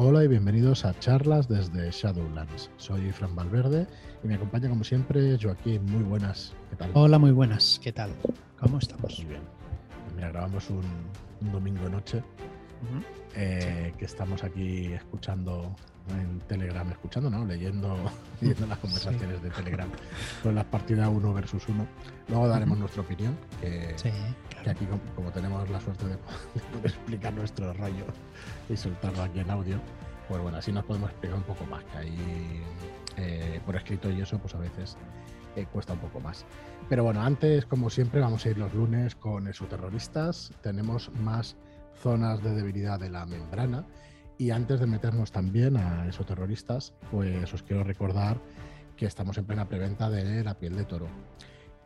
Hola y bienvenidos a charlas desde Shadowlands. Soy Fran Valverde y me acompaña como siempre Joaquín. Muy buenas, ¿qué tal? Hola, muy buenas, ¿qué tal? ¿Cómo estamos? Muy bien. Mira, grabamos un, un domingo eh, que estamos aquí escuchando en Telegram, escuchando, ¿no? Leyendo, leyendo las conversaciones de Telegram con las partidas 1 versus 1. Luego daremos nuestra opinión, que, Sí, que aquí como, como tenemos la suerte de, po- de poder explicar nuestro rollo y soltarlo aquí en audio, pues bueno, así nos podemos explicar un poco más, que ahí eh, por escrito y eso, pues a veces eh, cuesta un poco más. Pero bueno, antes, como siempre, vamos a ir los lunes con exoterroristas. Tenemos más zonas de debilidad de la membrana. Y antes de meternos también a exoterroristas, pues os quiero recordar que estamos en plena preventa de la piel de toro.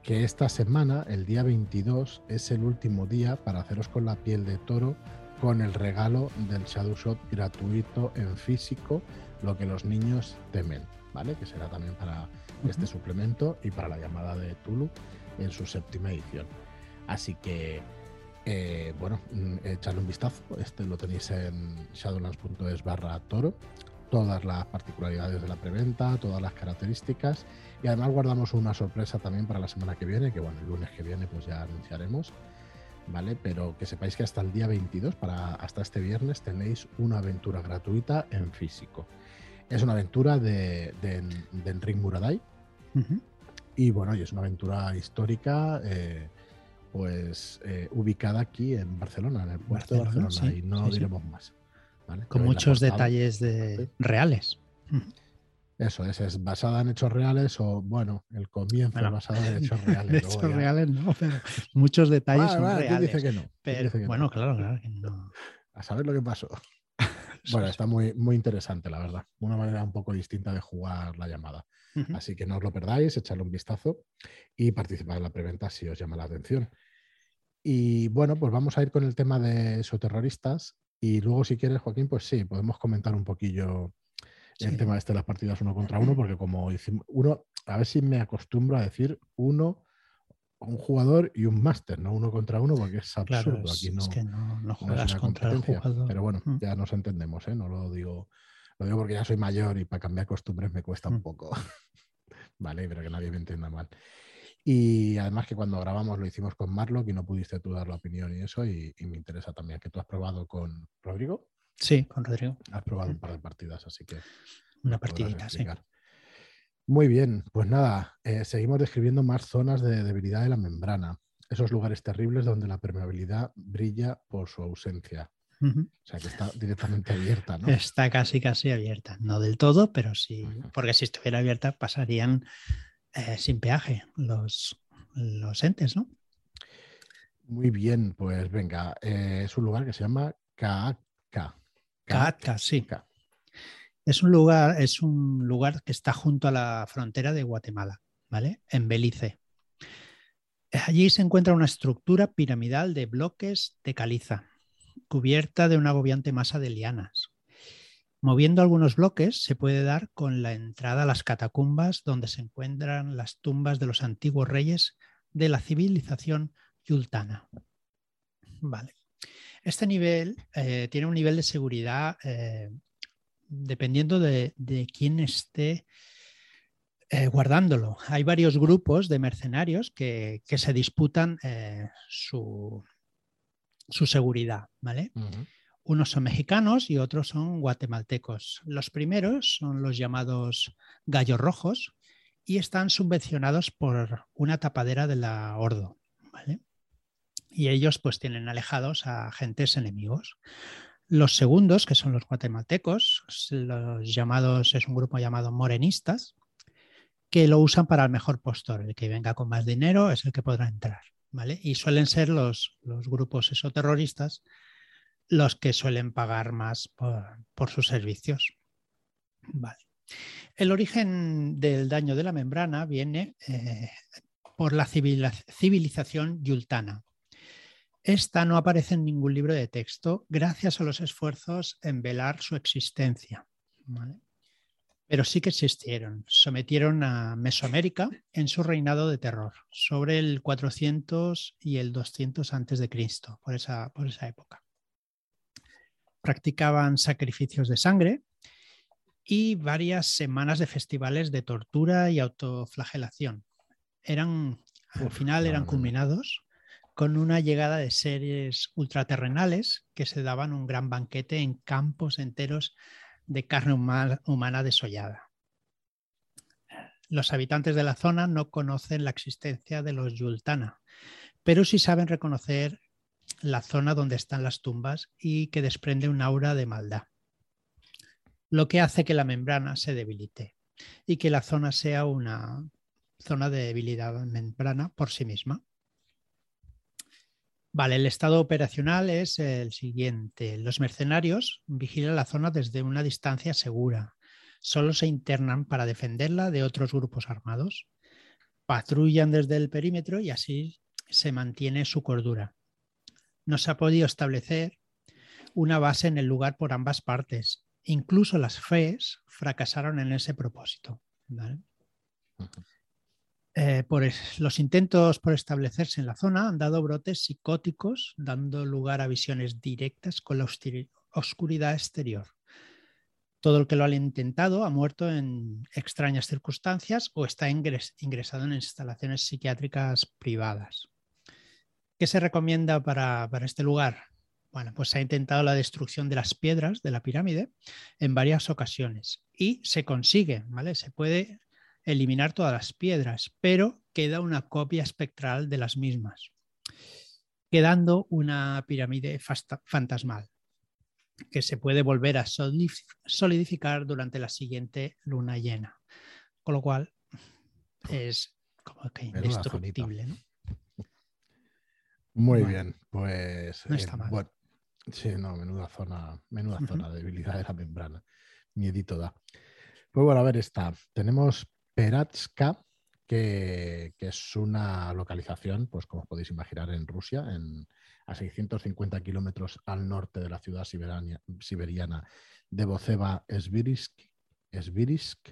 Que esta semana, el día 22, es el último día para haceros con la piel de toro con el regalo del Shadow Shot gratuito en físico, lo que los niños temen, ¿vale? Que será también para este Ujú. suplemento y para la llamada de Tulu en su séptima edición. Así que, eh, bueno, mm, echadle un vistazo. Este lo tenéis en shadowlands.es barra toro. Todas las particularidades de la preventa, todas las características. Y además guardamos una sorpresa también para la semana que viene, que bueno, el lunes que viene pues ya anunciaremos. ¿Vale? Pero que sepáis que hasta el día 22, para, hasta este viernes, tenéis una aventura gratuita en físico. Es una aventura de, de, de Enric Muradai, Ujú. y bueno, y es una aventura histórica, eh, pues eh, ubicada aquí en Barcelona, en el puerto de Barcelona, sí, y no sí, sí. diremos más. ¿vale? Con muchos detalles de reales. Eso es, es basada en hechos reales o, bueno, el comienzo Bueno, es basado en hechos reales. De hechos ya- reales no, pero muchos detalles Ah, son va, ¿quién reales. dice que no? ¿Quién pero dice que no? bueno, claro, claro que no. A saber lo que pasó. Bueno, está muy, muy interesante, la verdad. Una manera un poco distinta de jugar la llamada. Así que no os lo perdáis, echadle un vistazo y participad en la preventa si os llama la atención. Y bueno, pues vamos a ir con el tema de exoterroristas. Y luego, si quieres, Joaquín, pues sí, podemos comentar un poquillo el tema este de las partidas uno contra uno, porque como hicimos, uno, a ver si me acostumbro a decir uno, un jugador y un máster, no uno contra uno, porque es absurdo. Claro, es, Aquí es no, que no, no juegas contra el jugador. Pero bueno, Mm. ya nos entendemos, ¿eh? No lo digo, lo digo porque ya soy mayor y para cambiar costumbres me cuesta un Mm. poco. vale, pero que nadie me entienda mal. Y además que cuando grabamos lo hicimos con Marlock y no pudiste tú dar la opinión y eso, y, y me interesa también que tú has probado con Rodrigo, Sí, con Rodrigo. has probado un Mm. par de partidas, así que Una partidita, sí. Muy bien, pues nada, eh, seguimos describiendo más zonas de debilidad de la membrana, esos lugares terribles donde la permeabilidad brilla por su ausencia. O sea que está directamente abierta, ¿no? Está casi, casi abierta. No del todo, pero sí, porque si estuviera abierta pasarían eh, sin peaje los, los entes, ¿no? Muy bien, pues venga, eh, es un lugar que se llama Kaatka. Kaatka, sí. Es un lugar, es un lugar que está junto a la frontera de Guatemala, ¿vale? En Belice. Allí se encuentra una estructura piramidal de bloques de caliza, cubierta de una agobiante masa de lianas. Moviendo algunos bloques se puede dar con la entrada a las catacumbas donde se encuentran las tumbas de los antiguos reyes de la civilización yultana. Vale. Este nivel eh, tiene un nivel de seguridad eh, dependiendo de, de quién esté eh, guardándolo. Hay varios grupos de mercenarios que, que se disputan eh, su, su seguridad, ¿vale? Unos son mexicanos y otros son guatemaltecos. Los primeros son los llamados gallos rojos y están subvencionados por una tapadera de la Ordo. ¿vale? Y ellos pues tienen alejados a agentes enemigos. Los segundos, que son los guatemaltecos, los llamados, es un grupo llamado morenistas, que lo usan para el mejor postor. El que venga con más dinero es el que podrá entrar. ¿vale? Y suelen ser los, los grupos esoterroristas los que suelen pagar más por, por sus servicios. Vale. El origen del daño de la membrana viene eh, por la civilización yultana. Esta no aparece en ningún libro de texto gracias a los esfuerzos en velar su existencia. ¿vale? Pero sí que existieron. Sometieron a Mesoamérica en su reinado de terror, sobre el 400 y el 200 antes de Cristo, por esa, por esa época. Practicaban sacrificios de sangre y varias semanas de festivales de tortura y autoflagelación. Eran, al final eran culminados con una llegada de seres ultraterrenales que se daban un gran banquete en campos enteros de carne humana desollada. Los habitantes de la zona no conocen la existencia de los Yultana, pero sí saben reconocer la zona donde están las tumbas y que desprende un aura de maldad, lo que hace que la membrana se debilite y que la zona sea una zona de debilidad membrana por sí misma. Vale, el estado operacional es el siguiente. Los mercenarios vigilan la zona desde una distancia segura. Solo se internan para defenderla de otros grupos armados. Patrullan desde el perímetro y así se mantiene su cordura. No se ha podido establecer una base en el lugar por ambas partes. Incluso las FES fracasaron en ese propósito. Eh, por los intentos por establecerse en la zona han dado brotes psicóticos, dando lugar a visiones directas con la oscuridad exterior. Todo el que lo ha intentado ha muerto en extrañas circunstancias o está ingresado en instalaciones psiquiátricas privadas. ¿Qué se recomienda para, para este lugar? Bueno, pues se ha intentado la destrucción de las piedras de la pirámide en varias ocasiones y se consigue, ¿vale? Se puede eliminar todas las piedras, pero queda una copia espectral de las mismas, quedando una pirámide fantasmal que se puede volver a solidificar durante la siguiente luna llena. Con lo cual es como que indestructible. ¿no? Muy bien, pues. No está mal. sí, no, menuda zona, menuda zona de debilidad de la membrana. Miedito da. Pues bueno, a ver, está. Tenemos Peratska, que, es una localización, pues como podéis imaginar, en Rusia, en, a 650 kilómetros al norte de la ciudad siberiana de Boceva Svirisk. Svirisk.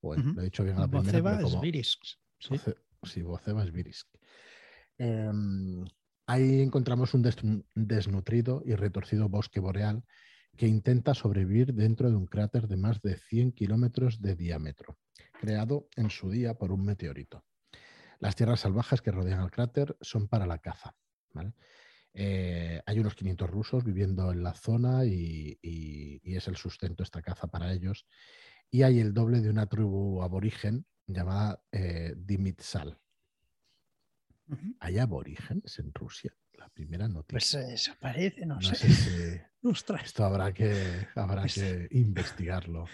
Bueno, lo he dicho bien a la primera. Sí. Em, ahí encontramos un desnutrido y retorcido bosque boreal que intenta sobrevivir dentro de un cráter de más de 100 kilómetros de diámetro creado en su día por un meteorito. Las tierras salvajes que rodean el cráter son para la caza. Eh, hay unos 500 rusos viviendo en la zona y, es el sustento esta caza para ellos. Y hay el doble de una tribu aborigen llamada eh, Dimitsal. ¿Hay aborígenes en Rusia? La primera noticia. Pues eso parece, no, sé. Esto habrá que, habrá que investigarlo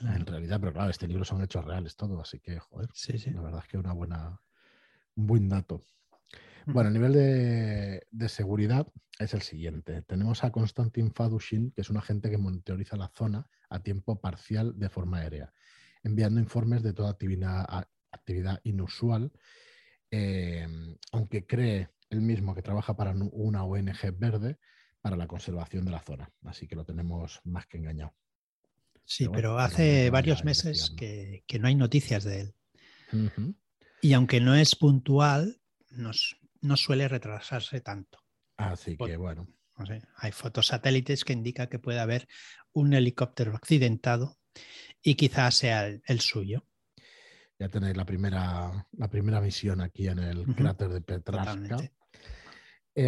en realidad, pero claro, este libro son hechos reales todo, así que, joder, la verdad es que una buena, un buen dato. Bueno, a nivel de, seguridad es el siguiente. Tenemos a Konstantin Fadushin, que es un agente que monitoriza la zona a tiempo parcial de forma aérea, enviando informes de toda actividad, actividad inusual, em, aunque cree él mismo que trabaja para una ONG verde para la conservación de la zona. Así que lo tenemos más que engañado. Sí, pero, hace varios meses que, no hay noticias de él. Y aunque no es puntual, no suele retrasarse tanto. Así que bueno. hay fotos satélites que indican que puede haber un helicóptero accidentado y quizás sea el, suyo. Ya tenéis la primera, la primera misión aquí en el cráter de Petrarca.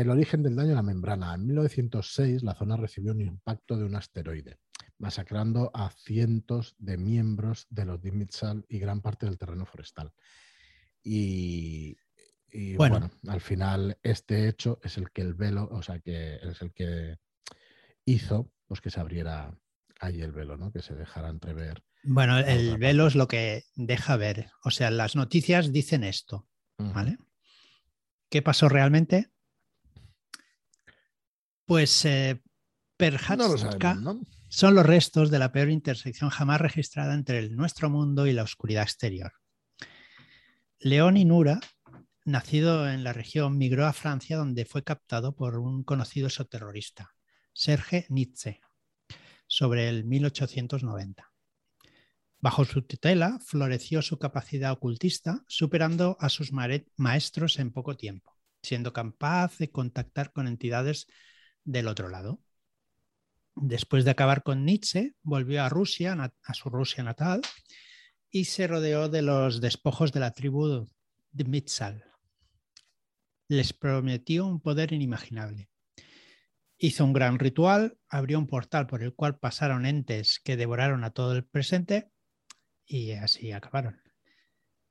El origen del daño a la membrana. En 1906 la zona recibió un impacto de un asteroide masacrando a cientos de miembros de los Dimitsal y gran parte del terreno forestal. Y, bueno. al final este hecho es el que el velo, o sea, que es el que hizo pues que se abriera ahí el velo, ¿no? Que se dejara entrever. Bueno, el velo es lo que deja ver. O sea, las noticias dicen esto, ¿vale? ¿Qué pasó realmente? Pues eh, no lo sabemos, ¿no? son los restos de la peor intersección jamás registrada entre el nuestro mundo y la oscuridad exterior. León Inura, nacido en la región, migró a Francia donde fue captado por un conocido exoterrorista, Serge Nietzsche, sobre el 1890. Bajo su tutela floreció su capacidad ocultista, superando a sus maestros en poco tiempo, siendo capaz de contactar con entidades del otro lado. Después de acabar con Nietzsche, volvió a Rusia, a su Rusia natal, y se rodeó de los despojos de la tribu de. Les prometió un poder inimaginable. Hizo un gran ritual, abrió un portal por el cual pasaron entes que devoraron a todo el presente y así acabaron.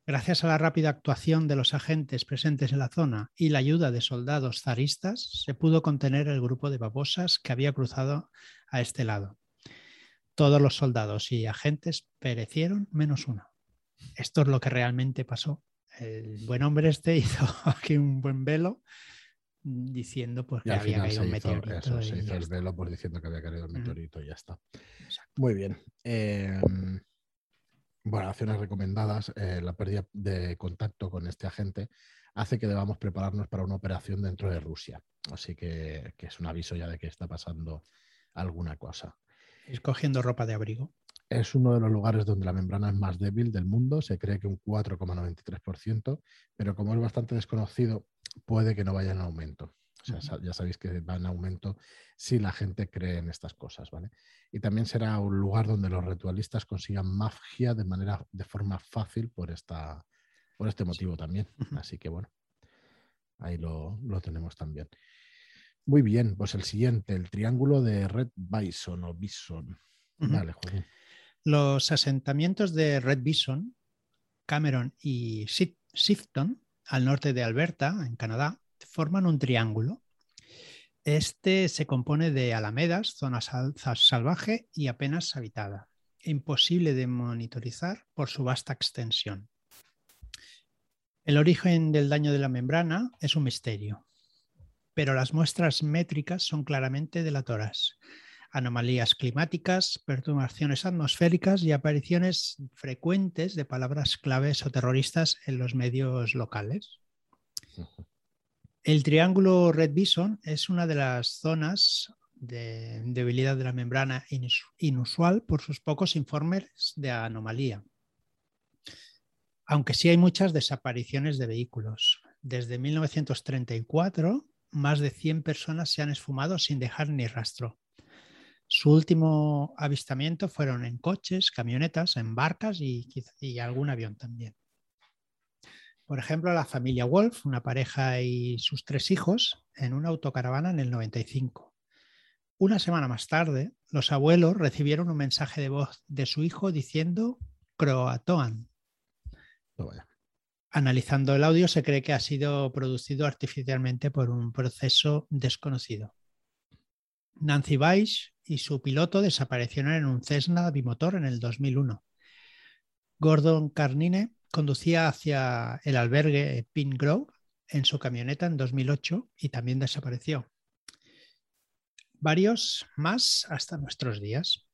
Gracias a la rápida actuación de los agentes presentes en la zona y la ayuda de soldados zaristas, se pudo contener el grupo de babosas que había cruzado a este lado. Todos los soldados y agentes perecieron menos uno. Esto es lo que realmente pasó. El buen hombre este hizo aquí un buen velo diciendo pues, que había caído un meteorito. se hizo el velo por diciendo que había caído el meteorito y ya está. Muy bien. Em, bueno, acciones recomendadas, eh, la pérdida de contacto con este agente hace que debamos prepararnos para una operación dentro de Rusia. Así que, es un aviso ya de que está pasando alguna cosa. Escogiendo ropa de abrigo. Es uno de los lugares donde la membrana es más débil del mundo, se cree que un 4,93%, pero como es bastante desconocido, puede que no vaya en aumento. O sea, ya sabéis que va en aumento si la gente cree en estas cosas, ¿vale? Y también será un lugar donde los ritualistas consigan magia de manera, de forma fácil por esta, por este motivo también. Así que bueno, ahí lo, tenemos también. Muy bien, pues el siguiente, el triángulo de Red Bison o Bison. Vale, Los asentamientos de Red Bison, Cameron y Sifton, al norte de Alberta, en Canadá, forman un triángulo. Este se compone de alamedas, zona salvaje y apenas habitada, imposible de monitorizar por su vasta extensión. El origen del daño de la membrana es un misterio, pero las muestras métricas son claramente delatoras. Anomalías climáticas, perturbaciones atmosféricas y apariciones frecuentes de palabras claves o terroristas en los medios locales. El triángulo Red Bison es una de las zonas de debilidad de la membrana inusual por sus pocos informes de anomalía. Aunque sí hay muchas desapariciones de vehículos. Desde 1934, más de 100 personas se han esfumado sin dejar ni rastro. Su último avistamiento fueron en coches, camionetas, en barcas y, y algún avión también. Por ejemplo, la familia Wolf, una pareja y sus tres hijos, en una autocaravana en el 95. Una semana más tarde, los abuelos recibieron un mensaje de voz de su hijo diciendo Croatoan. Analizando el audio, se cree que ha sido producido artificialmente por un proceso desconocido. Nancy Weiss y su piloto desaparecieron en un Cessna bimotor en el 2001. Gordon Carnine conducía hacia el albergue Pin Grove en su camioneta en 2008 y también desapareció. Varios más hasta nuestros días.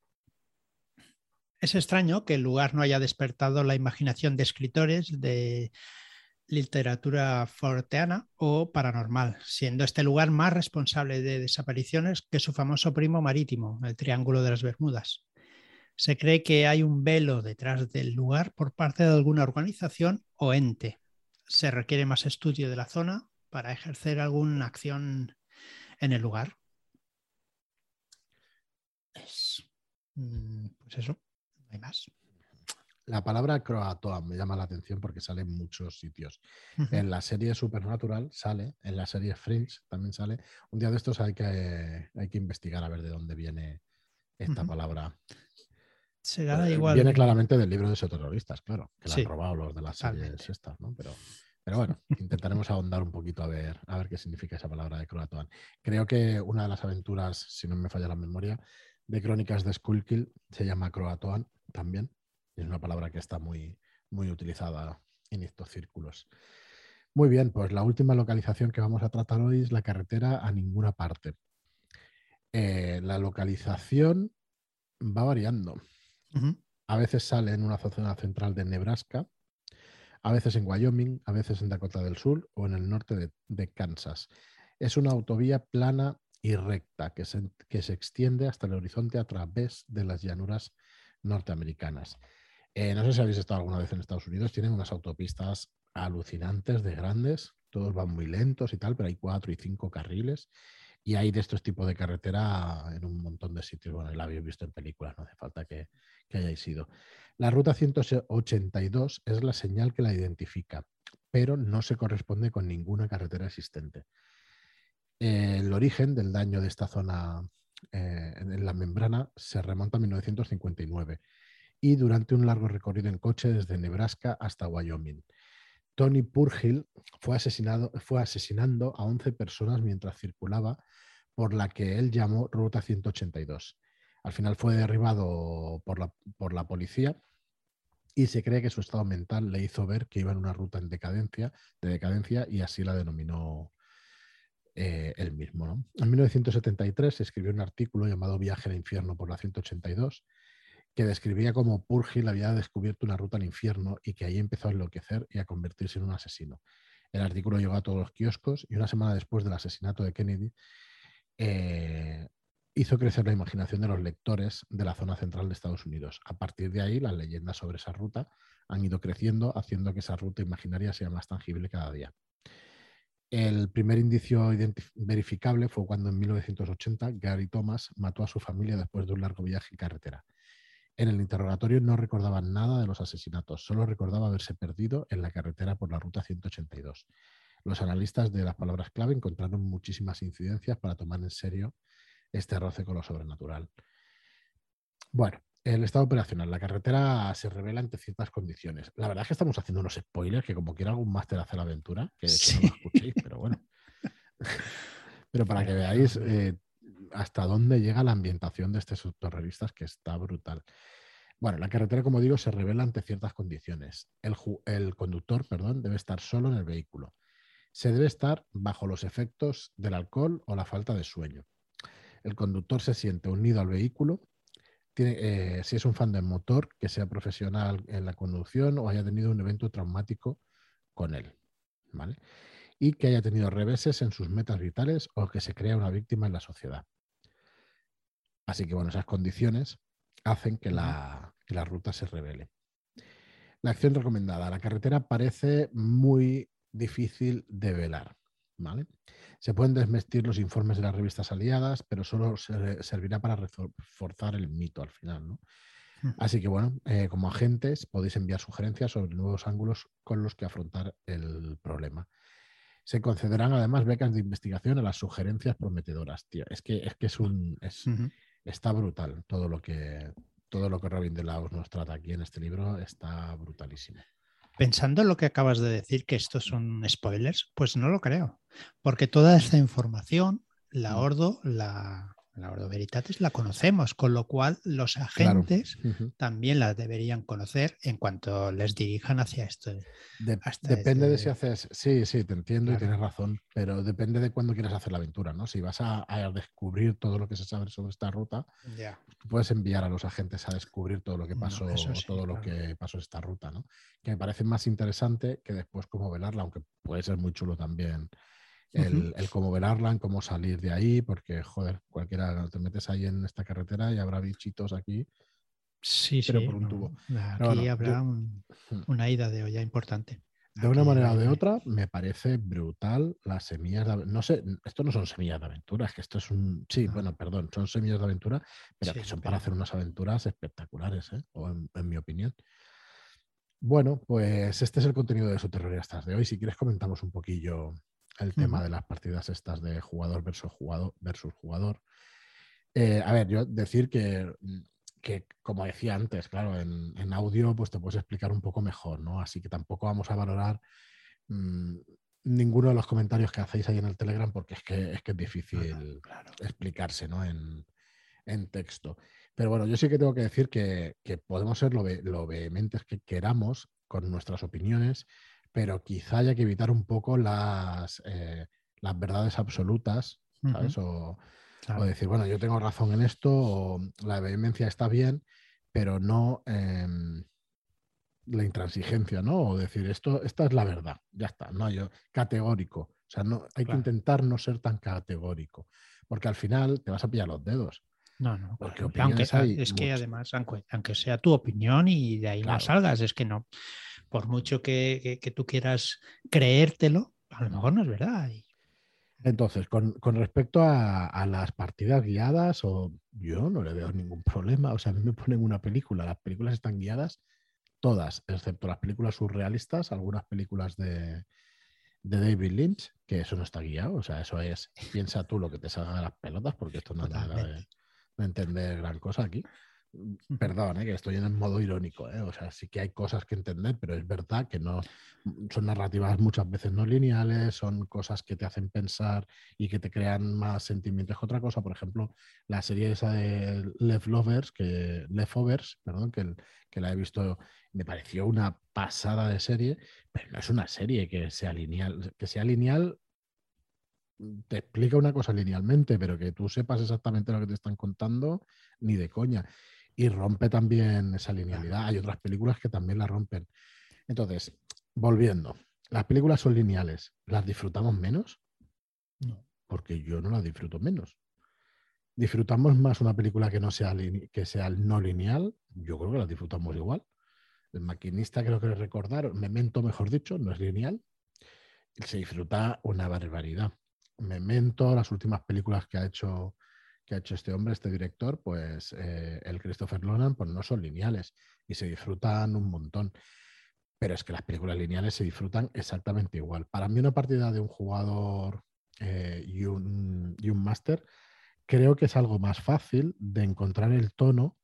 Es extraño que el lugar no haya despertado la imaginación de escritores de literatura forteana o paranormal, siendo este lugar más responsable de desapariciones que su famoso primo marítimo, el Triángulo de las Bermudas. Se cree que hay un velo detrás del lugar por parte de alguna organización o ente. Se requiere más estudio de la zona para ejercer alguna acción en el lugar. Mm, pues eso, no hay más. La palabra croatoa me llama la atención porque sale en muchos sitios. En la serie Supernatural sale, en la serie Fringe también sale. Un día de estos hay que, hay que investigar a ver de dónde viene esta palabra. Eh, igual. Viene claramente del libro de esos terroristas, claro, que han robado los de las series estas, ¿no? Pero, pero bueno, intentaremos ahondar un poquito a ver, a ver qué significa esa palabra de Croatoan. Creo que una de las aventuras, si no me falla la memoria, de Crónicas de Skullkill se llama Croatoan también. es una palabra que está muy, muy utilizada en estos círculos. Muy bien, pues la última localización que vamos a tratar hoy es la carretera a ninguna parte. Eh, la localización va variando. A veces sale en una zona central de Nebraska, a veces en Wyoming, a veces en Dakota del Sur o en el norte de, Kansas. Es una autovía plana y recta que se, que se, extiende hasta el horizonte a través de las llanuras norteamericanas. Eh, no sé si habéis estado alguna vez en Estados Unidos, tienen unas autopistas alucinantes de grandes, todos van muy lentos y tal, pero hay cuatro y cinco carriles Y hay de estos tipos de carretera en un montón de sitios. Bueno, la habéis visto en películas, no hace falta que, hayáis ido. La ruta 182 es la señal que la identifica, pero no se corresponde con ninguna carretera existente. El origen del daño de esta zona eh, en la membrana se remonta a 1959 y durante un largo recorrido en coche desde Nebraska hasta Wyoming. Tony Purhill fue, asesinado, fue asesinando a 11 personas mientras circulaba por la que él llamó Ruta 182. Al final fue derribado por la, por la policía y se cree que su estado mental le hizo ver que iba en una ruta en decadencia, de decadencia y así la denominó eh, él mismo. En 1973 escribió un artículo llamado Viaje al infierno por la 182 que describía cómo Purgil había descubierto una ruta al infierno y que ahí empezó a enloquecer y a convertirse en un asesino. El artículo llegó a todos los kioscos y una semana después del asesinato de Kennedy eh, hizo crecer la imaginación de los lectores de la zona central de Estados Unidos. A partir de ahí, las leyendas sobre esa ruta han ido creciendo, haciendo que esa ruta imaginaria sea más tangible cada día. El primer indicio verificable fue cuando en 1980 Gary Thomas mató a su familia después de un largo viaje en carretera. En el interrogatorio no recordaba nada de los asesinatos, solo recordaba haberse perdido en la carretera por la ruta 182. Los analistas de las palabras clave encontraron muchísimas incidencias para tomar en serio este roce con lo sobrenatural. Bueno, el estado operacional. La carretera se revela ante ciertas condiciones. La verdad es que estamos haciendo unos spoilers que como quiera algún máster hace la aventura, que, no lo escuchéis, pero bueno. pero para que veáis eh, hasta dónde llega la ambientación de estos terroristas, que está brutal. Bueno, la carretera, como digo, se revela ante ciertas condiciones. El, conductor, perdón, debe estar solo en el vehículo. Se debe estar bajo los efectos del alcohol o la falta de sueño. El conductor se siente unido al vehículo. Eh, si es un fan del motor, que sea profesional en la conducción o haya tenido un evento traumático con él. ¿vale? Y que haya tenido reveses en sus metas vitales o que se crea una víctima en la sociedad. Así que, bueno, esas condiciones hacen que la, ruta se revele. La acción recomendada. La carretera parece muy difícil de velar. ¿vale? Se pueden desmestir los informes de las revistas aliadas, pero solo servirá para reforzar el mito al final. ¿no? Así que bueno, eh, como agentes podéis enviar sugerencias sobre nuevos ángulos con los que afrontar el problema. Se concederán además becas de investigación a las sugerencias prometedoras, tío. Es que es, que es un está brutal. Todo lo que, todo lo que Robin de Laos nos trata aquí en este libro está brutalísimo. Pensando en lo que acabas de decir, que estos son spoilers, pues no lo creo. Porque toda esta información, la. Ordo la, la Ordo Veritatis la conocemos, con lo cual los agentes también la deberían conocer en cuanto les dirijan hacia esto. depende de este si haces, sí, sí, te entiendo y tienes razón, pero depende de cuándo quieras hacer la aventura, ¿no? Si vas a, descubrir todo lo que se sabe sobre esta ruta, puedes enviar a los agentes a descubrir todo lo que pasó, todo lo que pasó esta ruta, ¿no? Que me parece más interesante que después cómo velarla, aunque puede ser muy chulo también el, cómo velarla, en cómo salir de ahí, porque, joder, cualquiera te metes ahí en esta carretera y habrá bichitos aquí. Sí, pero por un tubo. Aquí habrá una ida de olla importante. De una manera o de otra, me parece brutal las semillas de No sé, esto no son semillas de aventura, es que esto es un. Sí, bueno, perdón, son semillas de aventura, pero que son para hacer unas aventuras espectaculares, ¿eh? o en, mi opinión. Bueno, pues este es el contenido de Soterroristas de hoy. Si quieres, comentamos un poquillo el tema de las partidas estas de jugador versus jugador. Versus jugador. Eh, a ver, yo decir que, que, como decía antes, claro, en, audio pues te puedes explicar un poco mejor, ¿no? Así que tampoco vamos a valorar mm, ninguno de los comentarios que hacéis ahí en el Telegram porque es que es, que es difícil explicarse, ¿no? En, texto. Pero bueno, yo sí que tengo que decir que, podemos ser lo, lo vehementes que queramos con nuestras opiniones, pero quizá haya que evitar un poco las, eh, las verdades absolutas, ¿sabes? o, decir, bueno, yo tengo razón en esto, o la vehemencia está bien, pero no em, la intransigencia, ¿no? O decir, esto, esta es la verdad, ya está, no yo categórico. O sea, no, hay que intentar no ser tan categórico, porque al final te vas a pillar los dedos. No, no, porque aunque, es que además, aunque, sea tu opinión y de ahí no salgas, es que no, por mucho que, tú quieras creértelo, a lo mejor no es verdad. Entonces, con, respecto a, las partidas guiadas, o yo no le veo ningún problema. O sea, a mí me ponen una película, las películas están guiadas todas, excepto las películas surrealistas, algunas películas de, David Lynch, que eso no está guiado. O sea, eso es, piensa tú lo que te salga de las pelotas, porque esto no es nada de, de entender gran cosa aquí. Perdón, ¿eh? que estoy en el modo irónico, ¿eh? o sea, sí que hay cosas que entender, pero es verdad que no son narrativas muchas veces no lineales, son cosas que te hacen pensar y que te crean más sentimientos que otra cosa. Por ejemplo, la serie esa de Leftovers, que Leftovers, perdón, que, que la he visto, me pareció una pasada de serie, pero no es una serie que sea lineal, que sea lineal te explica una cosa linealmente, pero que tú sepas exactamente lo que te están contando, ni de coña y rompe también esa linealidad. Hay otras películas que también la rompen. Entonces, volviendo, las películas son lineales. ¿Las disfrutamos menos? No. Porque yo no las disfruto menos. ¿Disfrutamos más una película que no sea, que sea no lineal? Yo creo que las disfrutamos igual. El maquinista, creo que recordar, Memento, mejor dicho, no es lineal. Se disfruta una barbaridad. Memento, las últimas películas que ha hecho que ha hecho este hombre, este director, pues eh, el Christopher Nolan, pues no son lineales y se disfrutan un montón. Pero es que las películas lineales se disfrutan exactamente igual. Para mí una partida de un jugador eh, y, un, y un máster creo que es algo más fácil de encontrar el tono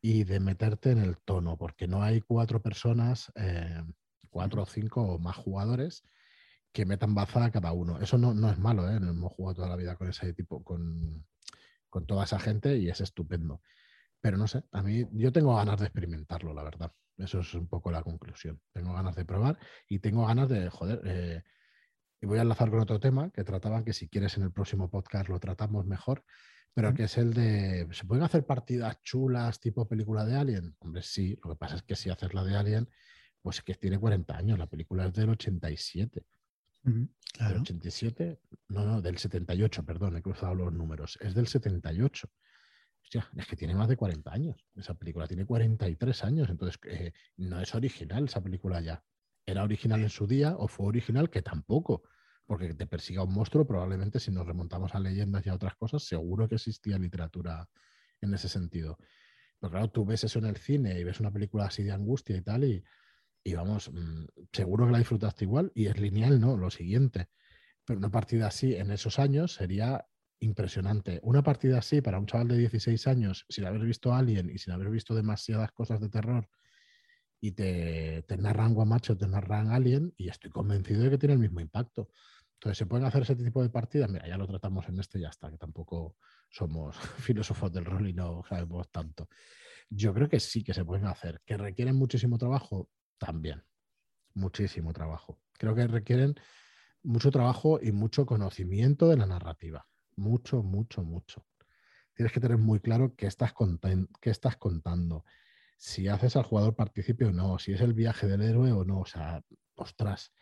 y de meterte en el tono, porque no hay cuatro personas, eh, cuatro o cinco o más jugadores que metan baza a cada uno. Eso no, no es malo, hemos jugado toda la vida con ese tipo, con, con toda esa gente y es estupendo. Pero no sé, a mí yo tengo ganas de experimentarlo, la verdad. Eso es un poco la conclusión. Tengo ganas de probar y tengo ganas de, joder, eh, y voy a enlazar con otro tema que trataban, que si quieres en el próximo podcast lo tratamos mejor, pero que es el de, ¿se pueden hacer partidas chulas tipo película de Alien? Hombre, sí, lo que pasa es que si haces la de Alien, pues es que tiene 40 años, la película es del 87. Del 87, no, no, del 78, perdón, he cruzado los números. Es del 78. Hostia, es que tiene más de 40 años. Esa película tiene 43 años, entonces eh, no es original esa película ya. ¿Era original en su día o fue original? Que tampoco. Porque te persiga un monstruo, probablemente si nos remontamos a leyendas y a otras cosas, seguro que existía literatura en ese sentido. Pero claro, tú ves eso en el cine y ves una película así de angustia y tal, y, y vamos, mm, seguro que la disfrutaste igual y es lineal, ¿no? Lo siguiente. Pero una partida así en esos años sería impresionante. Una partida así para un chaval de 16 años, sin haber visto Alien y sin haber visto demasiadas cosas de terror, y te, te narran Guamacho, te narran Alien, y estoy convencido de que tiene el mismo impacto. Entonces, ¿se pueden hacer ese tipo de partidas? Mira, ya lo tratamos en este y ya está, que tampoco somos filósofos del rol y no sabemos tanto. Yo creo que sí que se pueden hacer. ¿Que requieren muchísimo trabajo? También. Muchísimo trabajo. Creo que requieren mucho trabajo y mucho conocimiento de la narrativa. Mucho, mucho, mucho. Tienes que tener muy claro qué estás, estás contando. Si haces al jugador participe o no, si es el viaje del héroe o no. O sea, ostras.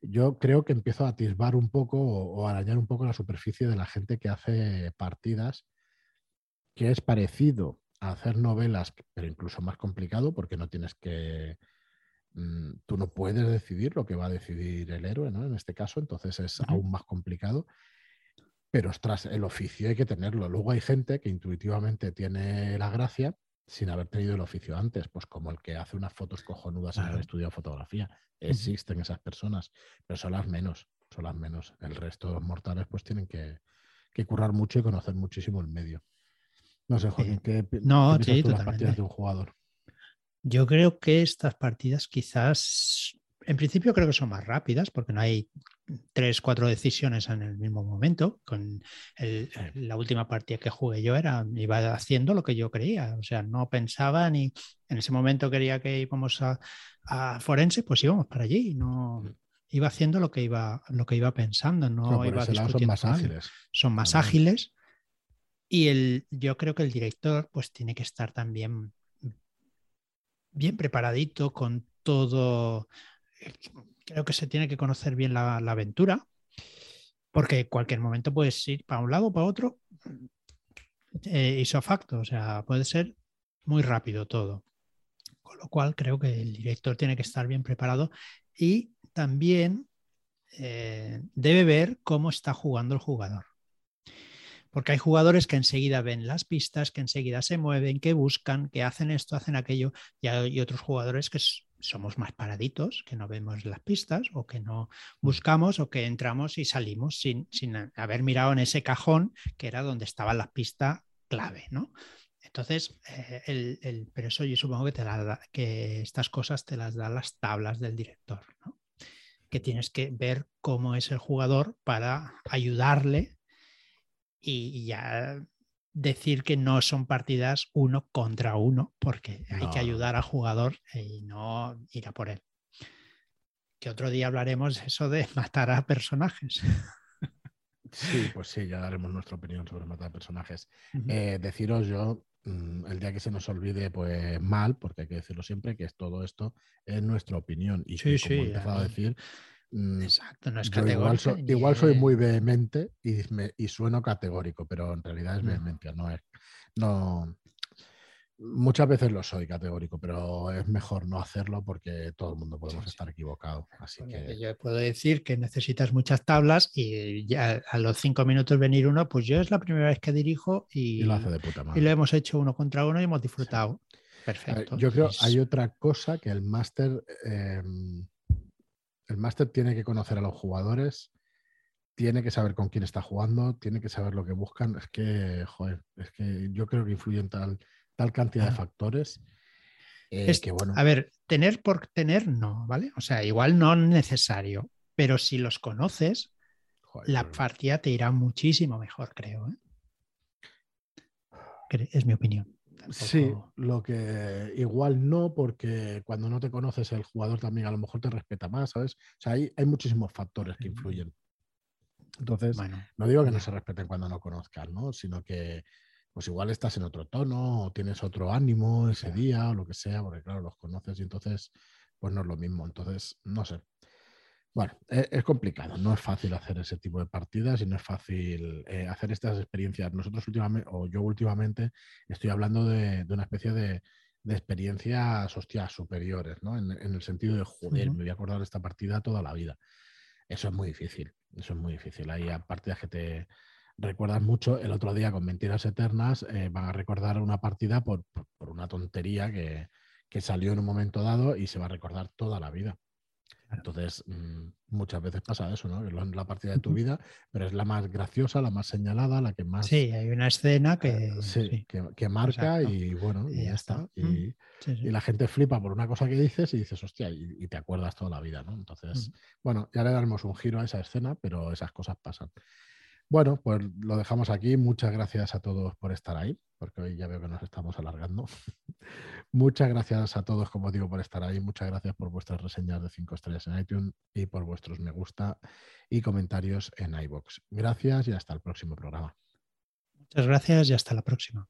Yo creo que empiezo a atisbar un poco o, a arañar un poco la superficie de la gente que hace partidas, que es parecido a hacer novelas, pero incluso más complicado porque no tienes que tú no puedes decidir lo que va a decidir el héroe, ¿no? En este caso, entonces es aún más complicado. Pero ostras, el oficio hay que tenerlo. Luego hay gente que intuitivamente tiene la gracia sin haber tenido el oficio antes, pues como el que hace unas fotos cojonudas sin haber estudiado fotografía. Existen esas personas, pero son las menos, son las menos. El resto de los mortales pues tienen que, currar mucho y conocer muchísimo el medio. No sé, Joaquín, ¿qué, no, sí, las partidas de un jugador? Yo creo que estas partidas quizás, en principio creo que son más rápidas porque no hay tres, cuatro decisiones en el mismo momento. Con la última partida que jugué yo era, iba haciendo lo que yo creía, o sea, no pensaba ni en ese momento quería que íbamos a, forense, pues íbamos para allí, no iba haciendo lo que iba, lo que iba pensando, no iba son más ágiles. Son más ágiles. Y el, yo creo que el director pues tiene que estar también bien preparadito con todo. Creo que se tiene que conocer bien la, aventura, porque cualquier momento puedes ir para un lado o para otro, eh, facto, o sea, puede ser muy rápido todo. Con lo cual creo que el director tiene que estar bien preparado y también eh, debe ver cómo está jugando el jugador. Porque hay jugadores que enseguida ven las pistas, que enseguida se mueven, que buscan, que hacen esto, hacen aquello, y hay otros jugadores que somos más paraditos, que no vemos las pistas o que no mm. buscamos o que entramos y salimos sin, haber mirado en ese cajón que era donde estaba la pista clave, ¿no? Entonces, eh, el, pero eso yo supongo que, te que estas cosas te las dan las tablas del director, ¿no? que tienes que ver cómo es el jugador para ayudarle y, ya decir que no son partidas uno contra uno, porque hay que ayudar al jugador y no ir a por él. Que otro día hablaremos eso de matar a personajes. Sí, pues sí, ya daremos nuestra opinión sobre matar a personajes. Eh, deciros yo, mm, el día que se nos olvide, pues mal, porque hay que decirlo siempre, que es todo esto es nuestra opinión. Y como he empezado a decir, Mm, Exacto, no es categórico. Igual, soy muy vehemente y, sueno categórico, pero en realidad es vehemencia, no es. No, muchas veces lo soy categórico, pero es mejor no hacerlo porque todo el mundo podemos estar equivocado. Así que... Yo puedo decir que necesitas muchas tablas y ya a los cinco minutos venir uno, pues yo es la primera vez que dirijo y, lo hace de puta madre. Y lo hemos hecho uno contra uno y hemos disfrutado. Perfecto. yo creo que hay otra cosa que el máster em, el máster tiene que conocer a los jugadores, tiene que saber con quién está jugando, tiene que saber lo que buscan. Es que, joder, es que yo creo que influyen tal, tal cantidad de factores. Eh, es, que, bueno. A ver, tener por tener no, ¿vale? O sea, igual no necesario, pero si los conoces, la partida te irá muchísimo mejor, creo. ¿eh? Es mi opinión. Sí, lo que igual no, porque cuando no te conoces el jugador también a lo mejor te respeta más, ¿sabes? O sea, hay, hay muchísimos factores que influyen. Entonces, no digo que no se respeten cuando no conozcan, ¿no? Sino que pues igual estás en otro tono o tienes otro ánimo ese día o lo que sea, porque claro, los conoces y entonces pues no es lo mismo. Entonces, no sé. Bueno, e, es, complicado, no es fácil hacer ese tipo de partidas y no es fácil eh, hacer estas experiencias. Nosotros últimamente, o yo últimamente, estoy hablando de, una especie de, experiencias, hostias, superiores, ¿no? En, el sentido de, joder, me voy a acordar de esta partida toda la vida. Eso es muy difícil, eso es muy difícil. Hay partidas que te recuerdan mucho. El otro día con Mentiras Eternas eh, van a recordar una partida por, una tontería que, que salió en un momento dado y se va a recordar toda la vida. Entonces, mm, muchas veces pasa eso, ¿no? Es la partida de tu vida, pero es la más graciosa, la más señalada, la que más. Sí, hay una escena que. Eh, que, marca y bueno, y, ya está. Y, la gente flipa por una cosa que dices y dices, hostia, y, te acuerdas toda la vida, ¿no? Entonces, bueno, ya le daremos un giro a esa escena, pero esas cosas pasan. Bueno, pues lo dejamos aquí. Muchas gracias a todos por estar ahí, porque hoy ya veo que nos estamos alargando. Muchas gracias a todos, como digo, por estar ahí. Muchas gracias por vuestras reseñas de 5 estrellas en iTunes y por vuestros me gusta y comentarios en iBox. Gracias y hasta el próximo programa. Muchas gracias y hasta la próxima.